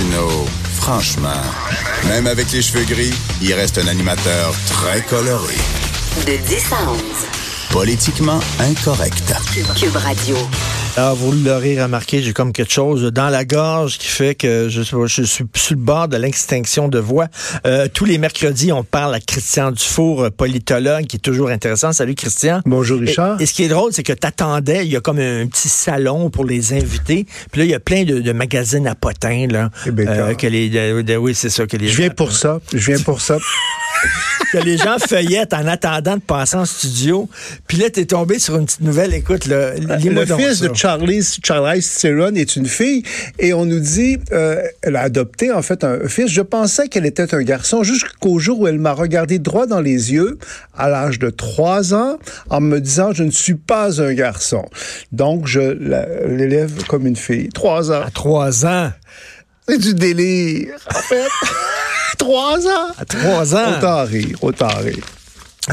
Martineau, franchement, même avec les cheveux gris, il reste un animateur très coloré. De 10 à 11. Politiquement incorrect. Cube Radio. Alors, vous l'aurez remarqué, j'ai comme quelque chose dans la gorge qui fait que je, je suis sur le bord de l'extinction de voix. Euh, tous les mercredis, on parle à Christian Dufour, euh, politologue, qui est toujours intéressant. Salut Christian. Bonjour Richard. Et, ce qui est drôle, c'est que t'attendais, il y a comme un, petit salon pour les invités. Puis là, il y a plein de, magazines à potins, là. Euh, que les, oui, c'est ça. Que les je viens pour ça. Je viens pour ça. que les gens feuillettent en attendant de passer en studio. Puis là, t'es tombé sur une petite nouvelle. Écoute, le, le fils de Charlie, Charlie Theron est une fille et on nous dit, euh, elle a adopté en fait un fils. Je pensais qu'elle était un garçon jusqu'au jour où elle m'a regardé droit dans les yeux à l'âge de trois ans en me disant, je ne suis pas un garçon. Donc, je l'élève comme une fille. Trois ans. À trois ans. C'est du délire, en fait. trois ans. À trois ans. Autant rire, autant rire.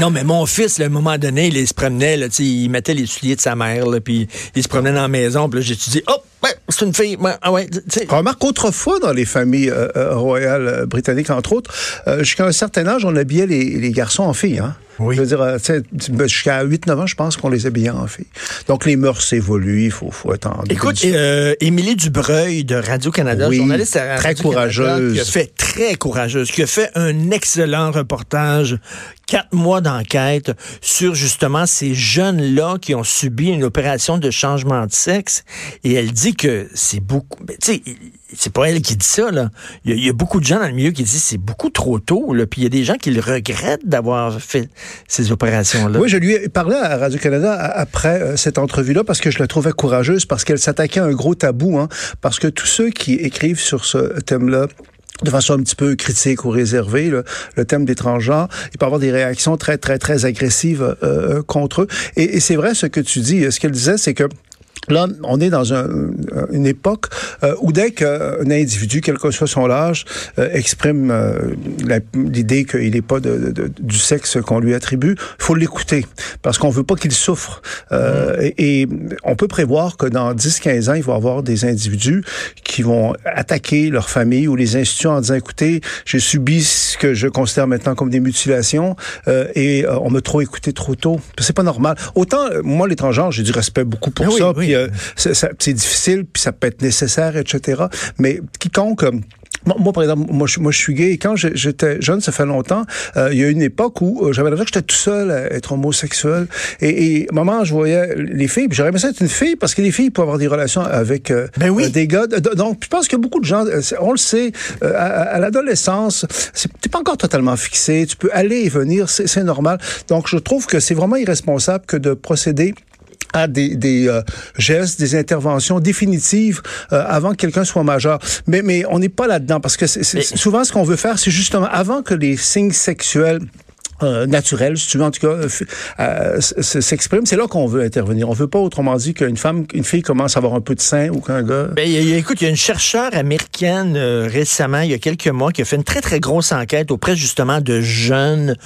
Non, mais mon fils, à un moment donné, il se promenait, là, il mettait les souliers de sa mère, là, puis il se promenait dans la maison, puis là, j'ai dit, hop, c'est une fille. ah ouais, Remarque, autrefois, dans les familles euh, euh, royales euh, britanniques, entre autres, jusqu'à un certain âge, on habillait les, les garçons en filles. Hein? Oui. Je veux dire, ben, jusqu'à 8-9 ans, je pense qu'on les habillait en filles. Donc, les mœurs évoluent, il faut, faut attendre. Écoute, Émilie Dubreuil de Radio-Canada, journaliste à très courageuse. qui a fait très courageuse, qui a fait un excellent reportage, quatre mois d'enquête sur justement ces jeunes-là qui ont subi une opération de changement de sexe. Et elle dit que c'est beaucoup. Tu sais, c'est pas elle qui dit ça, là. Il y, a, beaucoup de gens dans le milieu qui disent c'est beaucoup trop tôt, là. Puis il y a des gens qui le regrettent d'avoir fait ces opérations-là. Oui, je lui ai parlé à Radio-Canada après euh, cette entrevue-là parce que je la trouvais courageuse, parce qu'elle s'attaquait à un gros tabou, hein. Parce que tous ceux qui écrivent sur ce thème-là, de façon un petit peu critique ou réservée, le, thème des transgenres, il peut avoir des réactions très, très, très agressives euh, euh, contre eux. Et, et c'est vrai ce que tu dis. Ce qu'elle disait, c'est que Là, on est dans un, une époque euh, où dès qu'un individu, quel que soit son âge, euh, exprime euh, l'idée qu'il n'est pas de, de, du sexe qu'on lui attribue, faut l'écouter parce qu'on veut pas qu'il souffre. Mm. Et, et, on peut prévoir que dans 10-15 ans, il va y avoir des individus qui vont attaquer leur famille ou les institutions en disant, écoutez, j'ai subi ce que je considère maintenant comme des mutilations et on m'a trop écouté trop tôt. C'est pas normal. Autant, moi, l'étranger, j'ai du respect beaucoup pour ah ça. Oui, c'est difficile, puis ça peut être nécessaire, etc. Mais quiconque euh, moi, par exemple, moi, je, moi, je suis gay. Et quand j'étais jeune, ça fait longtemps, euh, il y a eu une époque où euh, j'avais l'impression que j'étais tout seul à être homosexuel. Et, et moment, je voyais les filles, puis j'aurais aimé ça être une fille, parce que les filles peuvent avoir des relations avec ben oui. des gars. Donc, je pense que beaucoup de gens, on le sait, à, à l'adolescence, t'es pas encore totalement fixé. Tu peux aller et venir, c'est normal. Donc, je trouve que c'est vraiment irresponsable que de procéder à des, des euh, gestes, des interventions définitives euh, avant que quelqu'un soit majeur. Mais, mais on n'est pas là-dedans parce que c'est, souvent ce qu'on veut faire, c'est justement avant que les signes sexuels euh, naturel, si tu veux, en tout cas, euh, euh s'exprime. C'est là qu'on veut intervenir. On veut pas, autrement dit, qu'une femme, une fille commence à avoir un peu de sein ou qu'un gars. Ben, écoute, il y a une chercheure américaine euh, récemment, il y a quelques mois, qui a fait une très très grosse enquête auprès justement de jeunes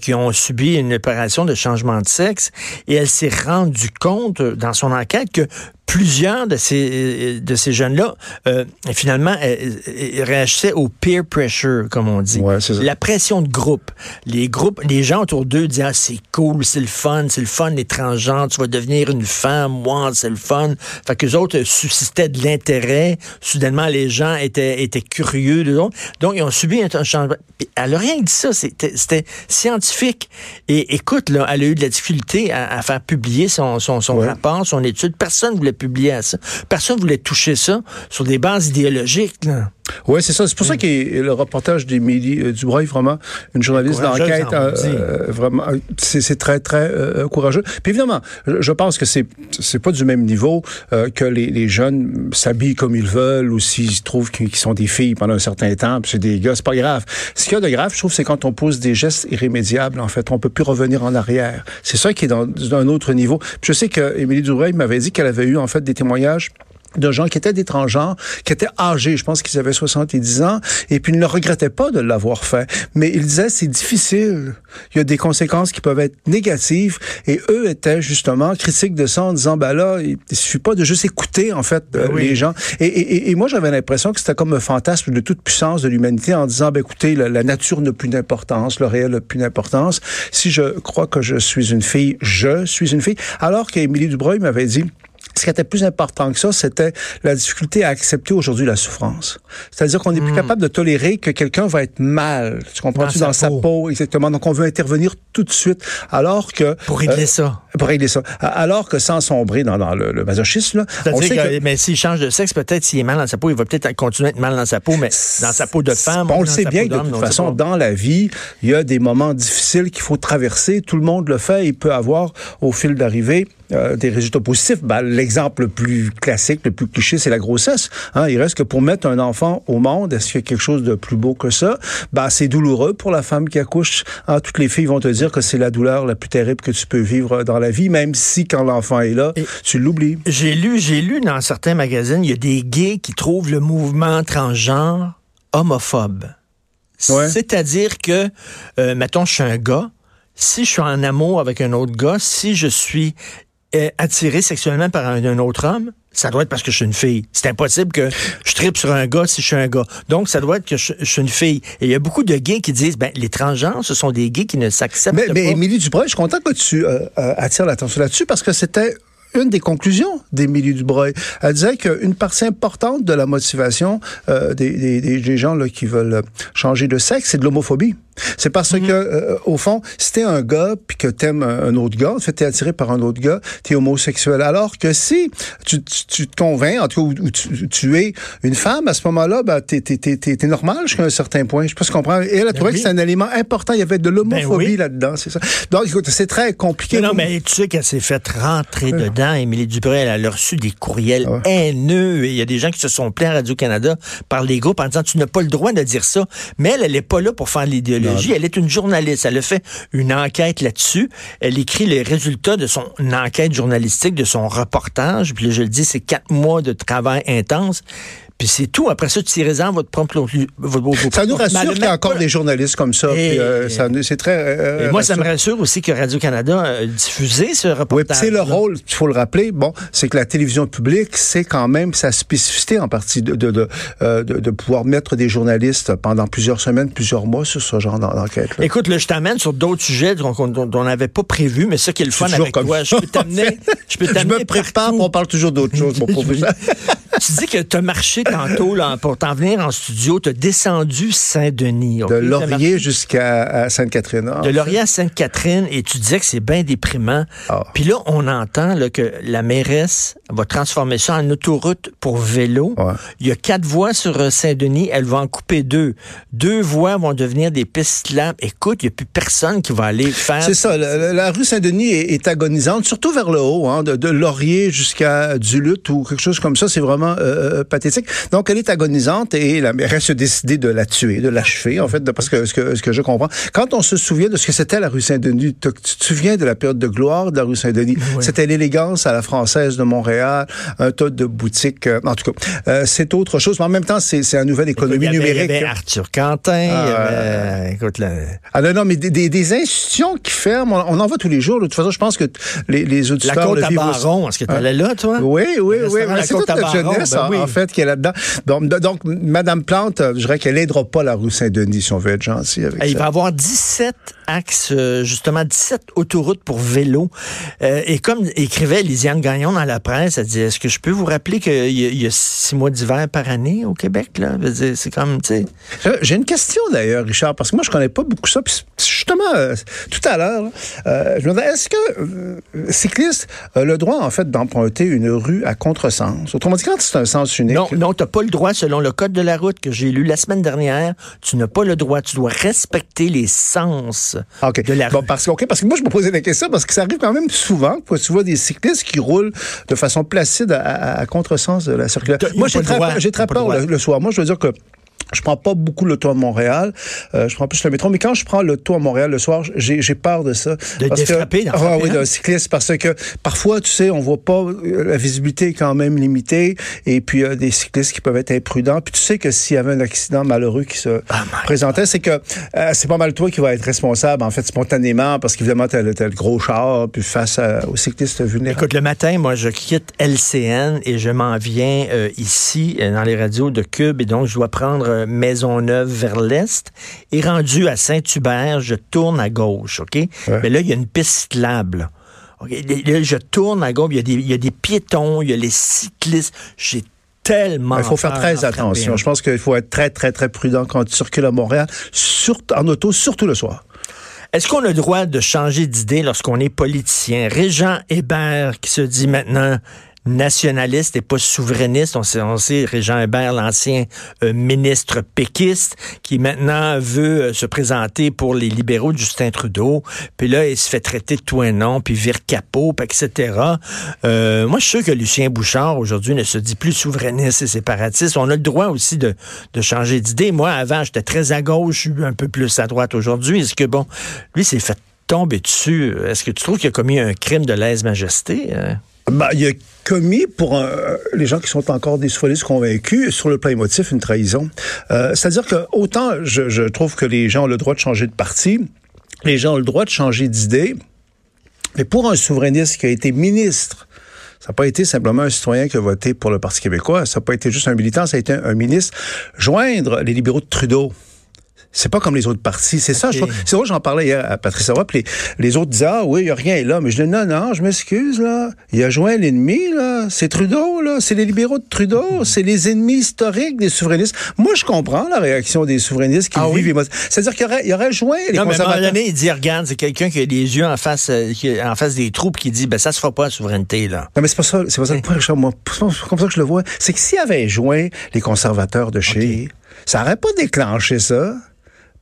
qui ont subi une opération de changement de sexe, et elle s'est rendue compte dans son enquête que plusieurs de ces, de ces jeunes-là, euh, finalement, euh, euh, réagissaient au peer pressure, comme on dit. Ouais, ça. La pression de groupe. Les groupes, les gens autour d'eux disaient, ah, c'est cool, c'est le fun, c'est le fun, les transgenres, tu vas devenir une femme, moi, c'est le fun. Fait que les autres suscitaient de l'intérêt. Soudainement, les gens étaient, étaient curieux. Donc, donc, ils ont subi un changement. Elle n'a rien dit ça, c'était scientifique. Et écoute, là, elle a eu de la difficulté à, à faire publier son, son, son rapport, son étude. Personne ne voulait publier à ça. Personne voulait toucher ça sur des bases idéologiques. Oui, c'est ça. C'est pour ça que le reportage d'Émilie euh, Dubreuil, vraiment, une journaliste d'enquête, euh, euh, vraiment, c'est très, très courageux. Puis évidemment, je, pense que c'est c'est pas du même niveau que les, les jeunes s'habillent comme ils veulent ou s'ils trouvent qu'ils sont des filles pendant un certain temps, puis c'est des gars, c'est pas grave. Ce qu'il y a de grave, je trouve, c'est quand on pose des gestes irrémédiables, en fait. On peut plus revenir en arrière. C'est ça qui est dans, dans un autre niveau. Puis je sais que Émilie Dubreuil m'avait dit qu'elle avait eu, en fait, des témoignages de gens qui étaient d'étrangers, qui étaient âgés, je pense qu'ils avaient 70 ans, et puis ils ne regrettaient pas de l'avoir fait. Mais ils disaient, c'est difficile, il y a des conséquences qui peuvent être négatives, et eux étaient justement critiques de ça en disant, ben là, il suffit pas de juste écouter, en fait, ben euh, les gens. Et, et, et moi, j'avais l'impression que c'était comme un fantasme de toute puissance de l'humanité en disant, ben écoutez, la, la nature n'a plus d'importance, le réel n'a plus d'importance. Si je crois que je suis une fille, je suis une fille. Alors qu'Émilie Dubreuil m'avait dit, ce qui était plus important que ça, c'était la difficulté à accepter aujourd'hui la souffrance. C'est-à-dire qu'on n'est plus hmm. capable de tolérer que quelqu'un va être mal. Tu comprends-tu dans, sa, peau. exactement. Donc on veut intervenir tout de suite, alors que pour régler euh, ça. Pour régler ça. Alors que sans sombrer dans, le, masochisme, on sait que, mais s'il change de sexe, peut-être s'il est mal dans sa peau, il va peut-être continuer à être mal dans sa peau, mais dans sa peau de femme. On le sait bien de toute façon, dans la vie, il y a des moments difficiles qu'il faut traverser. Tout le monde le fait. Il peut avoir au fil d'arrivée euh, des résultats positifs. Ben, L'exemple le plus classique, le plus cliché, c'est la grossesse. Hein. Il reste que pour mettre un enfant au monde, est-ce qu'il y a quelque chose de plus beau que ça? Ben, c'est douloureux pour la femme qui accouche. Hein. Toutes les filles vont te dire que c'est la douleur la plus terrible que tu peux vivre dans la vie, même si quand l'enfant est là, tu l'oublies. J'ai lu, j'ai lu dans certains magazines, il y a des gays qui trouvent le mouvement transgenre homophobe. C'est-à-dire que, euh, mettons, je suis un gars, si je suis en amour avec un autre gars, si je suis attiré sexuellement par un, autre homme, ça doit être parce que je suis une fille. C'est impossible que je tripe sur un gars si je suis un gars. Donc, ça doit être que je, suis une fille. Et il y a beaucoup de gays qui disent, ben, les transgenres, ce sont des gays qui ne s'acceptent pas. Mais Émilie Dubreuil, je suis content que tu euh, euh, attires l'attention là-dessus parce que c'était une des conclusions d'Émilie Dubreuil. Elle disait qu'une partie importante de la motivation euh, des, des, des, gens là, qui veulent changer de sexe, c'est de l'homophobie. C'est parce mhm. que, euh, au fond, si t'es un gars puis que t'aimes un autre gars, en fait, t'es attiré par un autre gars, t'es homosexuel. Alors que si tu, tu, te convaincs, en tout cas, ou, tu, es une femme, à ce moment-là, ben, t'es, t'es, t'es, t'es normal jusqu'à un certain point. Je sais pas si tu comprends. Et elle a ben trouvé que c'est un élément important. Il y avait de l'homophobie ben là-dedans, c'est ça. Donc, écoute, c'est très compliqué. non, mais tu sais qu'elle s'est fait rentrer dedans. Émilie Dubré, elle a reçu des courriels ah haineux. Et il y a des gens qui se sont plaints à Radio-Canada par les groupes en disant, tu n'as pas le droit de dire ça. Mais elle, elle n'est pas là pour faire l'idéologie. Elle est une journaliste. Elle a fait une enquête là-dessus. Elle écrit les résultats de son enquête journalistique, de son reportage. Puis je le dis, c'est quatre mois de travail intense. Puis c'est tout. Après ça, tu t'y réserves votre propre... Votre, ça nous rassure qu'il y a encore des journalistes comme ça. Euh, c'est très... Euh, moi, ça me rassure aussi que Radio-Canada a diffusé ce reportage. Oui, c'est le rôle, il faut le rappeler, bon, c'est que la télévision publique, c'est quand même sa spécificité en partie de, de, euh, de, de, pouvoir mettre des journalistes pendant plusieurs semaines, plusieurs mois sur ce genre d'enquête. Écoute, là, je t'amène sur d'autres sujets dont, on n'avait pas prévu, mais ça qui est le fun avec toi. Je peux t'amener... je, peux je me prépare, on parle toujours d'autres choses, mon. tu dis que tu as marché tantôt là, pour t'en venir en studio. Tu as descendu Saint-Denis. De Laurier jusqu'à Sainte-Catherine. De Laurier à Sainte-Catherine. Et tu disais que c'est bien déprimant. Ah. Puis là, on entend là, que la mairesse va transformer ça en autoroute pour vélo. Il y a quatre voies sur euh, Saint-Denis. Elle va en couper deux. Deux voies vont devenir des pistes là. Écoute, il n'y a plus personne qui va aller faire... C'est ça. La, rue Saint-Denis est, agonisante, surtout vers le haut, hein, de, de Laurier jusqu'à Duluth ou quelque chose comme ça. C'est vraiment euh, euh, pathétique. Donc, elle est agonisante et la mairesse a décidé de la tuer, de l'achever, en fait, parce que ce, que ce que je comprends. Quand on se souvient de ce que c'était la rue Saint-Denis, tu te souviens de la période de gloire de la rue Saint-Denis? C'était l'élégance à la française de Montréal, un tas de boutiques. Euh, en tout cas, c'est autre chose. Mais en même temps, c'est une nouvelle économie numérique. Il y avait Arthur Quentin. Ah, écoute, ah non, non, mais des, des, institutions qui ferment, on, en voit tous les jours. De toute façon, je pense que les, les auditeurs... La côte à Baron, est-ce que tu allais là, toi? Oui, oui, oui. C'est toute ben en, fait, qui est là-dedans. Donc, donc, Madame Plante, je dirais qu'elle n'aidera pas la rue Saint-Denis, si on veut être gentil avec Il va y avoir 17 axe, euh, justement 17 autoroutes pour vélo. Euh, et comme écrivait Lisiane Gagnon dans la presse, elle dit, est-ce que je peux vous rappeler qu'il y, y, a six mois d'hiver par année au Québec? là? C'est comme, tu sais... J'ai une question d'ailleurs, Richard, parce que moi, je connais pas beaucoup ça. Puis justement, euh, tout à l'heure, euh, je me demandais, est-ce que euh, cycliste a le droit, en fait, d'emprunter une rue à contresens? Autrement dit, quand c'est un sens unique... Non, non, tu n'as pas le droit, selon le code de la route que j'ai lu la semaine dernière, tu n'as pas le droit. Tu dois respecter les sens de la bon, Parce, que, parce que moi, je me posais la question, parce que ça arrive quand même souvent que tu vois des cyclistes qui roulent de façon placide à, à, contresens de la circulation. Moi, j'ai très, très peur le, le soir. Moi, je veux dire que je prends pas beaucoup le tour à Montréal. Euh, je prends plus le métro. Mais quand je prends le tour à Montréal le soir, j'ai peur de ça. De, parce frapper, que, ah, oui, d'un cycliste. Parce que parfois, tu sais, on voit pas, euh, la visibilité est quand même limitée. Et puis, il y a des cyclistes qui peuvent être imprudents. Puis tu sais que s'il y avait un accident malheureux qui se oh présentait, c'est que euh, c'est pas mal toi qui va être responsable, en fait, spontanément, parce qu'évidemment, tu as, le gros char, puis face à, aux cyclistes vulnérables. Écoute, le matin, moi, je quitte LCN et je m'en viens euh, ici, dans les radios de Cube. Et donc, je dois prendre Maisonneuve vers l'est. Et rendu à Saint-Hubert, je tourne à gauche, OK? Mais là, il y a une piste cyclable. je tourne à gauche, il y, a des, piétons, il y a les cyclistes. J'ai tellement. Il faut faire très attention. Je pense qu'il faut être très, très, très prudent quand tu circules à Montréal, surtout en auto, surtout le soir. Est-ce qu'on a le droit de changer d'idée lorsqu'on est politicien? Régent Hébert qui se dit maintenant nationaliste et pas souverainiste. On sait, on sait Régent Hébert, l'ancien euh, ministre péquiste, qui maintenant veut euh, se présenter pour les libéraux de Justin Trudeau. Puis là, il se fait traiter de tout un nom, puis vire capot, puis etc. Euh, moi, je suis sûr que Lucien Bouchard, aujourd'hui, ne se dit plus souverainiste et séparatiste. On a le droit aussi de, changer d'idée. Moi, avant, j'étais très à gauche, je suis un peu plus à droite aujourd'hui. Est-ce que, bon, lui, s'est fait tomber dessus. Est-ce que tu trouves qu'il a commis un crime de lèse-majesté? Hein? Ben, il a commis pour les gens qui sont encore des souverainistes convaincus sur le plan émotif une trahison. Euh, C'est-à-dire que autant je, je, trouve que les gens ont le droit de changer de parti, les gens ont le droit de changer d'idée, mais pour un souverainiste qui a été ministre, ça n'a pas été simplement un citoyen qui a voté pour le Parti québécois, ça n'a pas été juste un militant, ça a été un ministre. Joindre les libéraux de Trudeau, c'est pas comme les autres partis. C'est ça. C'est vrai, j'en parlais hier à Patrice Roy, puis les, autres disaient, ah oui, il n'y a rien là. Mais je dis, non, non, je m'excuse, là. Il a joint l'ennemi, là. C'est Trudeau, là. C'est les libéraux de Trudeau. C'est les ennemis historiques des souverainistes. Moi, je comprends la réaction des souverainistes qui ah vivent. C'est-à-dire qu'il aurait, il aurait joint les non, conservateurs. Mais à un moment il dit, regarde, c'est quelqu'un qui a les yeux en face, euh, en face des troupes qui dit, ben, ça se fera pas la souveraineté, là. Non, mais c'est pas ça, c'est pas ça le point, Richard. Moi, c'est comme ça que je le vois. C'est que s'il avait joint les conservateurs de chez, ça aurait pas déclenché ça.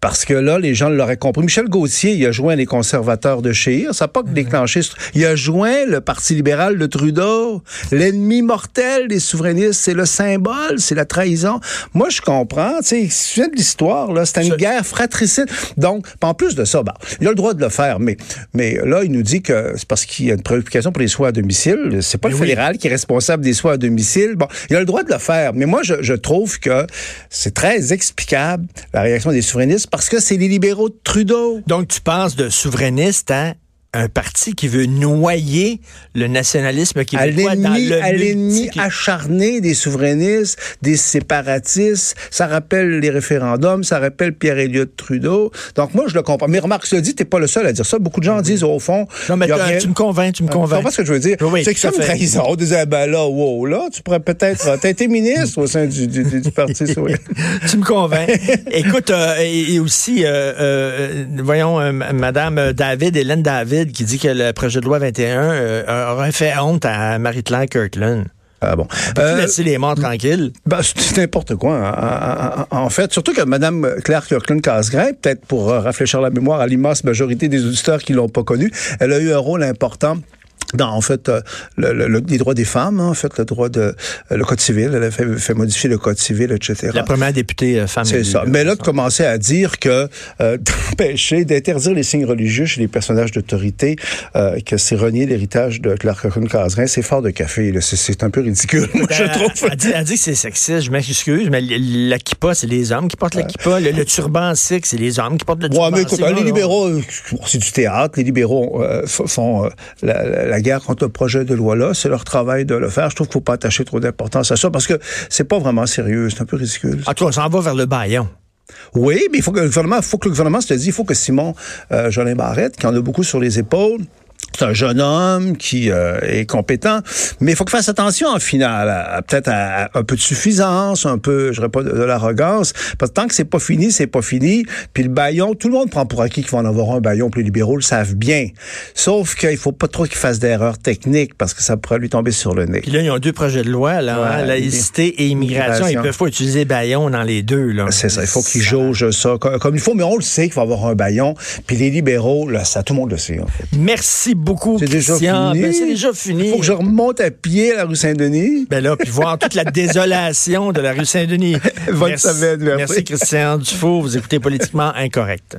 Parce que là, les gens l'auraient compris. Michel Gauthier, il a joint les conservateurs de Chir. Ça n'a pas que déclenché. Il a joint le Parti libéral de Trudeau. L'ennemi mortel des souverainistes, c'est le symbole, c'est la trahison. Moi, je comprends. Tu sais, de l'histoire, là. C'était une guerre fratricide. Donc, en plus de ça, bah, il a le droit de le faire. Mais, mais là, il nous dit que c'est parce qu'il y a une préoccupation pour les soins à domicile. C'est pas le fédéral qui est responsable des soins à domicile. Bon, il a le droit de le faire. Mais moi, je, je trouve que c'est très explicable, la réaction des souverainistes parce que c'est les libéraux de Trudeau. Donc, tu passes de souverainiste à un parti qui veut noyer le nationalisme québécois à dans le à l'ennemi acharné des souverainistes, des séparatistes. Ça rappelle les référendums, ça rappelle pierre Elliott Trudeau. Donc moi je le comprends. Mais remarque, tu dit, t'es pas le seul à dire ça. Beaucoup de gens disent au fond. Non mais tu me convaincs, tu me convaincs. Tu ce que je veux dire? C'est que c'est une trahison. On disait ben là, wow, là, tu pourrais peut-être. T'as été ministre au sein du, du, du parti tu me convaincs. Écoute, euh, et, aussi, euh, euh, voyons, Madame David, Hélène David qui dit que le projet de loi 21 euh, aurait fait honte à Marie-Claire Kirkland. Ah bon. Euh, laisser les morts tranquilles? Ben, c'est n'importe quoi. En, fait, surtout que Mme Claire Kirkland-Casgrain, peut-être pour réfléchir la mémoire à l'immense majorité des auditeurs qui l'ont pas connue, elle a eu un rôle important dans en fait euh, le, les droits des femmes, hein, en fait le droit de euh, le code civil, elle a fait, modifier le code civil, etc. La première députée euh, femme. C'est ça. Mais là de commencer à dire que d'empêcher, d'interdire les signes religieux chez les personnages d'autorité, que c'est renier l'héritage de Clark Caserin, c'est fort de café. C'est un peu ridicule, moi, je ben, trouve. Elle dit, dit que c'est sexiste. Je m'excuse, mais la kippa, c'est les hommes qui portent la kippa. Le, turban sikh, c'est les hommes qui portent le turban. Ouais, mais écoute, les libéraux, c'est du théâtre. Les libéraux font la, la guerre contre le projet de loi-là. C'est leur travail de le faire. Je trouve qu'il ne faut pas attacher trop d'importance à ça parce que c'est pas vraiment sérieux. C'est un peu ridicule. Ah, toi, on s'en va vers le baillon. Oui, mais il faut que le gouvernement, faut que le gouvernement se dise, il faut que Simon euh, Jolin Barrette, qui en a beaucoup sur les épaules, c'est un jeune homme qui euh, est compétent, mais il faut qu'il fasse attention en finale, peut-être à, un peu de suffisance, un peu, je dirais pas de, l'arrogance, parce que tant que c'est pas fini, c'est pas fini. Puis le baillon, tout le monde prend pour acquis qu'il va en avoir un baillon, puis les libéraux le savent bien. Sauf qu'il faut pas trop qu'il fasse d'erreurs techniques, parce que ça pourrait lui tomber sur le nez. Puis là, ils ont deux projets de loi, là, hein, laïcité et immigration. Ils peuvent pas utiliser baillon dans les deux, là. C'est ça, il faut qu'ils jaugent ça comme, il faut, mais on le sait qu'il va avoir un baillon. Puis les libéraux, là, ça, tout le monde le sait. En fait. Merci beaucoup, C'est déjà fini. Ben, c'est déjà fini. Il faut que je remonte à pied à la rue Saint-Denis. Ben là, puis voir toute la désolation de la rue Saint-Denis. merci. merci Christian Dufault. Vous écoutez Politiquement Incorrect.